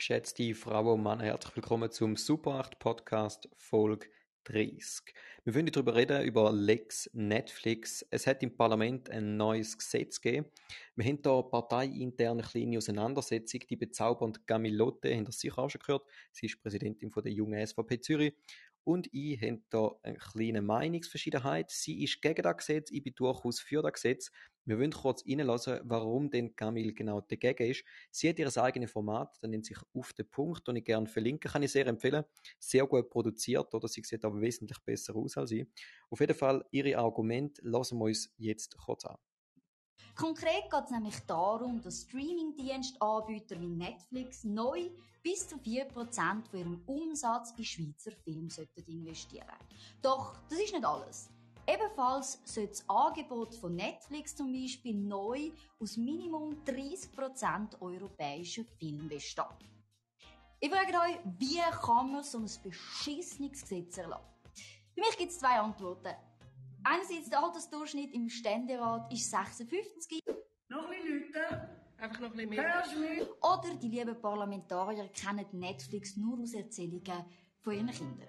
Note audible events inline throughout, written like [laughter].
Geschätzte Frauen und Männer, herzlich willkommen zum Super 8 Podcast Folge 30. Wir wollen darüber reden, über Lex Netflix. Es hat im Parlament ein neues Gesetz gegeben. Wir haben hier parteiinterne kleine Auseinandersetzung. Die bezaubernde Gamilotte, haben das sicher auch schon gehört. Sie ist Präsidentin von der jungen SVP Zürich und ich habe da eine kleine Meinungsverschiedenheit. Sie ist gegen das Gesetz, ich bin durchaus für das Gesetz. Wir wollen kurz reinlassen, warum denn Camille genau dagegen ist. Sie hat ihr eigenes Format, das nennt sich «Auf den Punkt», und ich gerne verlinken, kann ich sehr empfehlen. Sehr gut produziert, oder sie sieht aber wesentlich besser aus als ich. Auf jeden Fall, ihre Argumente lassen wir uns jetzt kurz an. Konkret geht es nämlich darum, dass Streamingdienstanbieter wie Netflix neu bis zu 4% von ihrem Umsatz in Schweizer Filme investieren Doch das ist nicht alles. Ebenfalls soll das Angebot von Netflix zum Beispiel neu aus Minimum 30% europäischen Filmen bestehen. Ich frage euch, wie kann man so ein beschissenes Gesetz erlassen? Für mich gibt es zwei Antworten. Einerseits der Altersdurchschnitt im Ständerat ist 56. Noch ein bisschen Leute. Einfach noch ein bisschen mehr. Oder die lieben Parlamentarier kennen Netflix nur aus Erzählungen von ihren Kindern.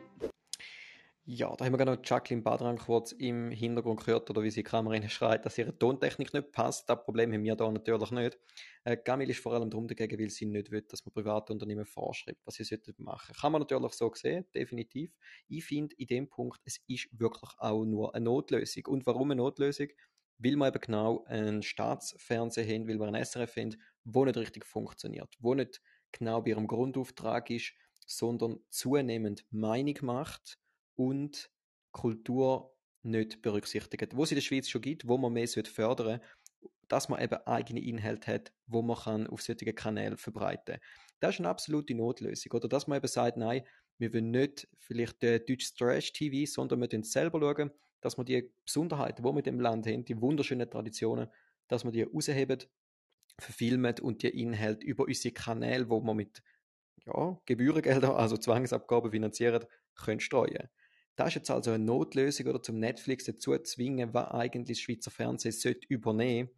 Ja, da haben wir gerade noch Jacqueline Badran kurz im Hintergrund gehört, oder wie sie Kamera schreit, dass ihre Tontechnik nicht passt. Das Problem haben wir da natürlich nicht. Äh, Gamil ist vor allem darum dagegen, weil sie nicht will, dass man private Unternehmen vorschreibt, was sie sollten machen. Kann man natürlich so sehen, definitiv. Ich finde in dem Punkt, es ist wirklich auch nur eine Notlösung. Und warum eine Notlösung? Weil wir eben genau ein Staatsfernsehen haben, weil wir ein SRF haben, wo nicht richtig funktioniert, wo nicht genau bei ihrem Grundauftrag ist, sondern zunehmend Meinung macht und Kultur nicht berücksichtigt. Wo es in der Schweiz schon gibt, wo man mehr fördern sollte, dass man eben eigene Inhalte hat, wo man kann auf solchen Kanälen verbreiten kann. Das ist eine absolute Notlösung. Oder dass man eben sagt, nein, wir wollen nicht vielleicht äh, deutsches Trash-TV, sondern wir wollen selber schauen, dass wir die Besonderheiten, die wir in dem Land haben, die wunderschönen Traditionen, dass wir die rausheben, verfilmen und die Inhalte über unsere Kanäle, wo wir mit ja, Gebührengelder, [laughs] also Zwangsabgaben finanzieren, können streuen. Das ist jetzt also eine Notlösung oder zum Netflix dazu zwingen, was eigentlich das Schweizer Fernsehen sollte übernehmen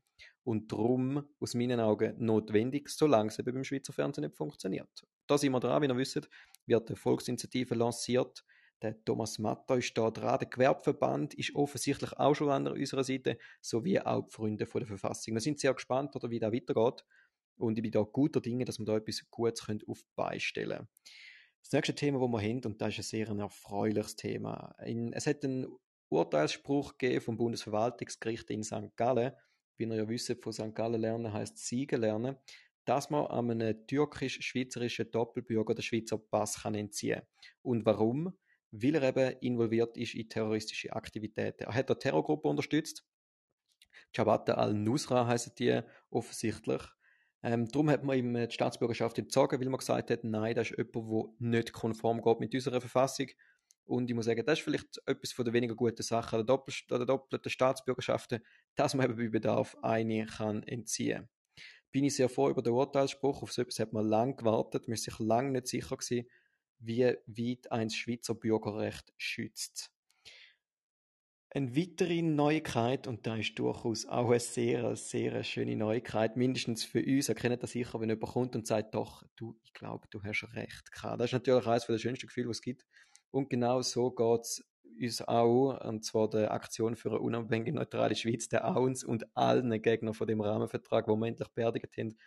und darum aus meinen Augen notwendig, solange es eben beim Schweizer Fernsehen nicht funktioniert. Da sind wir dran, wie ihr wisst, wird eine Volksinitiative lanciert. Der Thomas Matter ist da dran. Der Gewerbeverband ist offensichtlich auch schon an unserer Seite, sowie auch die Freunde von der Verfassung. Wir sind sehr gespannt, oder wie das weitergeht. Und ich bin da guter Dinge, dass wir da etwas Gutes auf die können. Das nächste Thema, das wir haben, und das ist ein sehr erfreuliches Thema. In, es hat einen Urteilsspruch gegeben vom Bundesverwaltungsgericht in St. Gallen. Wie ihr ja wisst, von St. Gallen lernen heißt Siegen lernen, dass man einem türkisch-schweizerischen Doppelbürger den Schweizer Pass kann entziehen kann. Und warum? Weil er eben involviert ist in terroristische Aktivitäten. Er hat eine Terrorgruppe unterstützt. Jabhat al-Nusra heißt die offensichtlich. Ähm, darum hat man ihm die Staatsbürgerschaft entzogen, weil man gesagt hat, nein, das ist jemand, der nicht konform geht mit unserer Verfassung. Und ich muss sagen, das ist vielleicht etwas von der weniger guten Sachen der, Doppel der doppelten Staatsbürgerschaften, dass man eben bei Bedarf eine kann entziehen Bin ich sehr froh über den Urteilsspruch. Auf so etwas hat man lange gewartet. Man ist sich lange nicht sicher gewesen, wie weit ein Schweizer Bürgerrecht schützt. Eine weitere Neuigkeit, und da ist durchaus auch eine sehr, sehr schöne Neuigkeit, mindestens für uns, ihr kennt das sicher, wenn jemand kommt und sagt, doch, du, ich glaube, du hast recht gehabt. Das ist natürlich eines der schönsten Gefühle, was es gibt. Und genau so geht es uns auch, und zwar der Aktion für eine unabhängige, neutrale Schweiz, der uns und allen Gegnern von dem Rahmenvertrag, wo wir endlich beerdigt haben,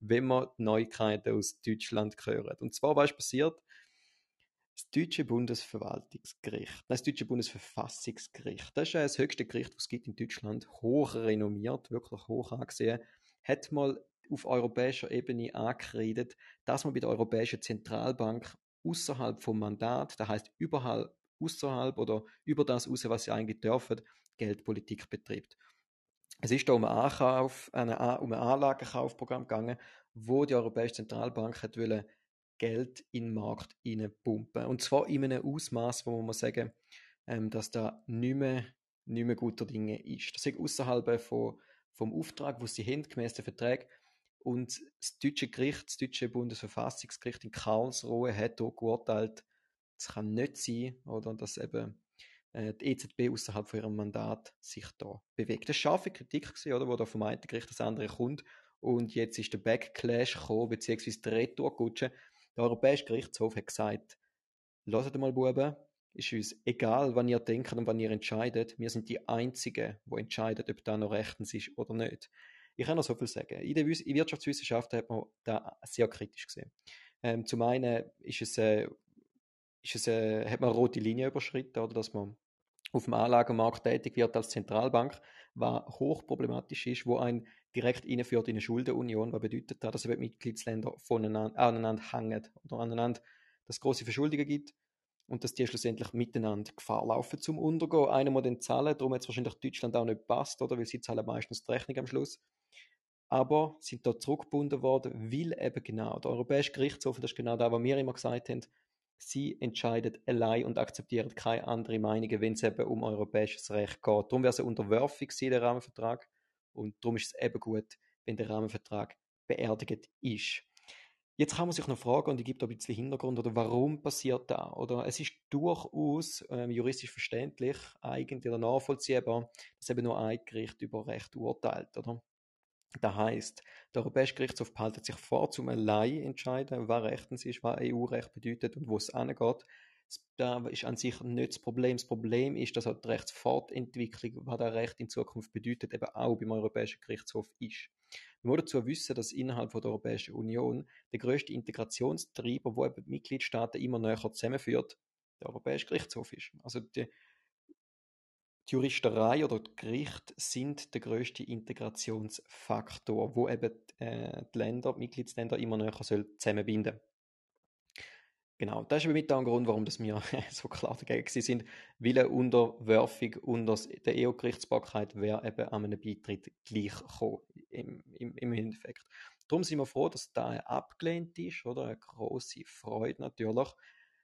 wenn wir Neuigkeiten aus Deutschland hören. Und zwar, was ist passiert? Das deutsche Bundesverwaltungsgericht, das deutsche Bundesverfassungsgericht, das ist das höchste Gericht, was es gibt in Deutschland, hoch renommiert, wirklich hoch angesehen, hat mal auf europäischer Ebene angeredet, dass man bei der Europäischen Zentralbank außerhalb vom Mandat, das heißt überall außerhalb oder über das raus, was sie eigentlich dürfen, Geldpolitik betreibt. Es ist da um ein, Ankauf, um ein Anlagenkaufprogramm gegangen, wo die Europäische Zentralbank hat wollen Geld in den Markt pumpen. Und zwar in einem Ausmaß, wo man sagen, ähm, dass da nicht mehr, nicht mehr guter Dinge ist. Das ist außerhalb von, vom Auftrag, wo sie haben, gemäß der Verträge. Und das deutsche Gericht, das deutsche Bundesverfassungsgericht in Karlsruhe hat auch geurteilt, es kann nicht sein, oder, dass eben äh, die EZB außerhalb von ihrem Mandat sich da bewegt. Das war scharfe Kritik, gewesen, oder, wo da vom einen Gericht das andere kommt. und jetzt ist der Backlash gekommen, beziehungsweise der Retourkutsche. Der Europäische Gerichtshof hat gesagt, lasst mal, Buben, ist uns egal, wann ihr denkt und wann ihr entscheidet. Wir sind die Einzigen, die entscheiden, ob da noch rechtens ist oder nicht. Ich kann noch so viel sagen. In der Wirtschaftswissenschaft hat man da sehr kritisch gesehen. Ähm, zum einen ist es, äh, ist es, äh, hat man eine rote Linie überschritten, oder dass man auf dem Anlagemarkt tätig wird als Zentralbank, was hochproblematisch ist, wo ein direkt einführt in eine Schuldenunion, was bedeutet das, dass die Mitgliedsländer voneinander, aneinander hängen oder aneinander, dass große Verschuldungen gibt und dass die schlussendlich miteinander Gefahr laufen zum Untergehen. Einer muss dann zahlen, darum es wahrscheinlich Deutschland auch nicht passt, oder? Weil sie zahlen meistens die Rechnung am Schluss. Aber sind da zurückgebunden worden, weil eben genau der Europäische Gerichtshof, das ist genau das, was wir immer gesagt haben, sie entscheidet allein und akzeptiert keine andere Meinungen, wenn es eben um europäisches Recht geht. Darum wäre es eine Unterwerfung gewesen, der Rahmenvertrag. Und darum ist es eben gut, wenn der Rahmenvertrag beerdigt ist. Jetzt kann man sich noch fragen, und ich gebe da ein bisschen Hintergrund, oder warum passiert das? Oder es ist durchaus ähm, juristisch verständlich, eigentlich oder nachvollziehbar, dass eben nur ein Gericht über Recht urteilt, oder? Das heißt, der Europäische Gerichtshof behaltet sich vor, zum allein entscheiden, was rechtens ist, was EU-Recht bedeutet und wo es angeht. Da ist an sich nicht das Problem. Das Problem ist, dass auch die Rechtsfortentwicklung, was das Recht in Zukunft bedeutet, eben auch beim Europäischen Gerichtshof ist. Man muss dazu wissen, dass innerhalb der Europäischen Union der größte Integrationstreiber, wo eben die Mitgliedstaaten immer näher zusammenführt, der Europäische Gerichtshof ist. Also die, die Juristerei oder die Gericht sind der größte Integrationsfaktor, wo eben äh, die Länder, die Mitgliedsländer immer näher zusammenbinden sollen. Genau, das ist mit ein Grund, warum wir [laughs] so klar dagegen sind, weil eine Unterwerfung unter der EU-Gerichtsbarkeit wäre eben an einem Beitritt gleich gekommen, im, im, im Endeffekt. Darum sind wir froh, dass da abgelehnt ist, oder? Eine große Freude natürlich.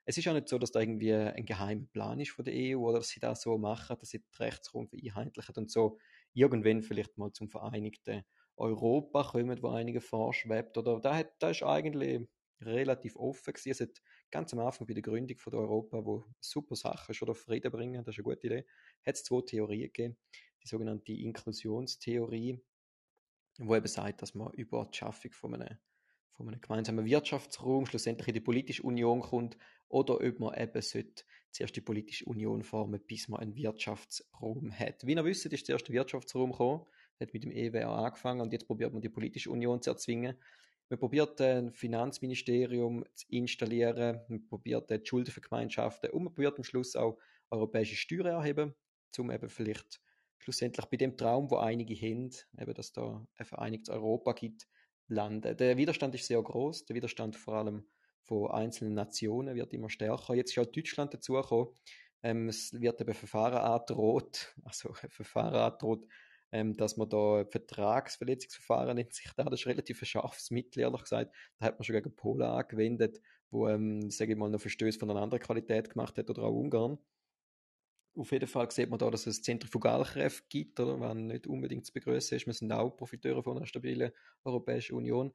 Es ist auch nicht so, dass da irgendwie ein geheimer Plan ist von der EU oder dass sie das so machen, dass sie den Rechtsraum vereinheitlichen und so irgendwann vielleicht mal zum vereinigten Europa kommen, wo einige vorschwebt. Oder da, hat, da ist eigentlich relativ offen gewesen. Es hat ganz am Anfang bei der Gründung von Europa, wo super Sache ist, oder Frieden bringen, das ist eine gute Idee, hat es zwei Theorien gegeben. Die sogenannte Inklusionstheorie, wo eben sagt, dass man über die Schaffung von einem, von einem gemeinsamen Wirtschaftsraum schlussendlich in die politische Union kommt oder ob man eben sollte zuerst die politische Union formen, bis man einen Wirtschaftsraum hat. Wie ihr wisst, ist der erste Wirtschaftsraum gekommen, hat mit dem EWA angefangen und jetzt probiert man die politische Union zu erzwingen. Man probiert ein Finanzministerium zu installieren, man probiert die Schulden für Gemeinschaften und man probiert am Schluss auch europäische Steuern erheben, um eben vielleicht schlussendlich bei dem Traum, wo einige haben, eben, dass da ein vereinigtes Europa gibt, landen. Der Widerstand ist sehr groß, der Widerstand vor allem von einzelnen Nationen wird immer stärker. Jetzt ist auch Deutschland dazugekommen. Ähm, es wird eben Verfahren angedroht, [laughs] also Verfahren angedroht, ähm, dass man da Vertragsverletzungsverfahren nennt sich da, das ist relativ ein scharfes Mittel, ehrlich gesagt. Da hat man schon gegen Polen angewendet, wo, ähm, sage ich mal, noch Verstöße von einer anderen Qualität gemacht hat oder auch Ungarn. Auf jeden Fall sieht man da, dass es Zentrifugalkräfte gibt, oder, was nicht unbedingt zu begrüßen ist. Wir sind auch Profiteure von einer stabilen Europäischen Union.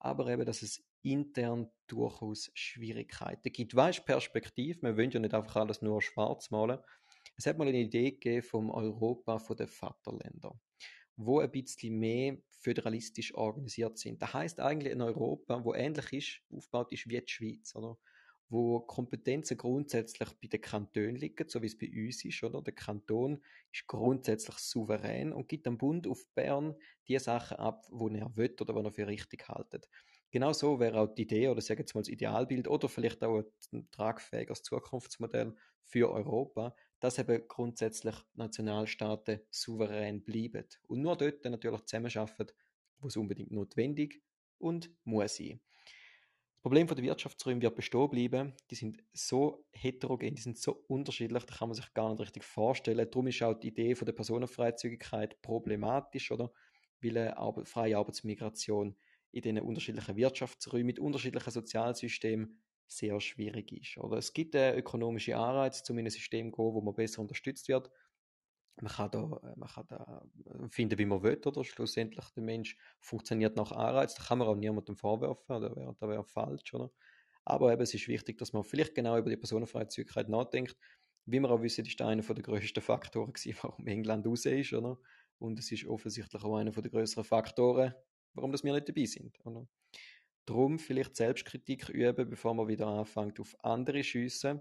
Aber eben, dass es intern durchaus Schwierigkeiten gibt. Weißt Perspektive, wir wollen ja nicht einfach alles nur schwarz malen. Es hat mal eine Idee gegeben vom Europa von den Vaterländern, wo ein bisschen mehr föderalistisch organisiert sind. Das heißt eigentlich ein Europa, wo ähnlich ist, aufgebaut ist wie die Schweiz, oder? Wo Kompetenzen grundsätzlich bei den Kantonen liegen, so wie es bei uns ist, oder? Der Kanton ist grundsätzlich souverän und gibt dem Bund auf Bern die Sachen ab, wo er will oder was er für richtig haltet. Genau so wäre auch die Idee oder sagen jetzt mal das Idealbild oder vielleicht auch ein tragfähiges Zukunftsmodell für Europa, dass eben grundsätzlich Nationalstaaten souverän bleiben und nur dort natürlich zusammenarbeiten, wo es unbedingt notwendig und muss sein. Das Problem der Wirtschaftsräume wird bestehen bleiben. Die sind so heterogen, die sind so unterschiedlich, da kann man sich gar nicht richtig vorstellen. Darum ist auch die Idee von der Personenfreizügigkeit problematisch, oder? Weil eine freie Arbeitsmigration in diesen unterschiedlichen Wirtschaftsräumen mit unterschiedlichen Sozialsystemen sehr schwierig ist. Oder es gibt einen ökonomischen Anreiz, um in ein System zu gehen, wo man besser unterstützt wird. Man kann da, äh, man kann da äh, finden, wie man will, oder? Schlussendlich der Mensch funktioniert nach Anreiz. Da kann man auch niemandem vorwerfen, wäre wär falsch, oder? Aber eben, es ist wichtig, dass man vielleicht genau über die Personenfreizügigkeit nachdenkt. Wie wir auch wissen, ist das einer der grössten Faktoren gewesen, [laughs] warum England raus ist, oder? Und es ist offensichtlich auch einer der größeren Faktoren, warum das wir nicht dabei sind. Oder? Drum vielleicht Selbstkritik üben, bevor man wieder anfängt auf andere schiessen.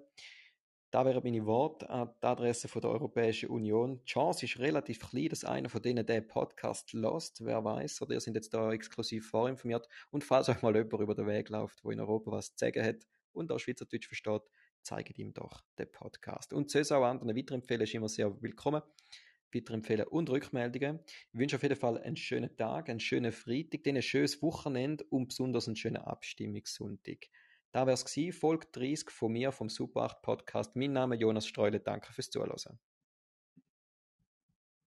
Da wären meine Worte an die Adresse von der Europäischen Union. Die Chance ist relativ klein, dass einer von denen den Podcast lost. Wer weiß, oder ihr sind jetzt da exklusiv vorinformiert. Und falls euch mal jemand über den Weg läuft, wo in Europa was zu sagen hat und auch Schweizerdeutsch versteht, zeigt ihm doch den Podcast. Und zu auch anderen weiterempfehlen ist immer sehr willkommen. Weiterempfehlen und Rückmeldungen. Ich wünsche auf jeden Fall einen schönen Tag, einen schönen Freitag, ein schönes Wochenende und besonders einen schönen Abstimmungssonntag. Da es gewesen, Folge 30 von mir vom Super 8 Podcast. Mein Name ist Jonas Streule. Danke fürs Zuhören.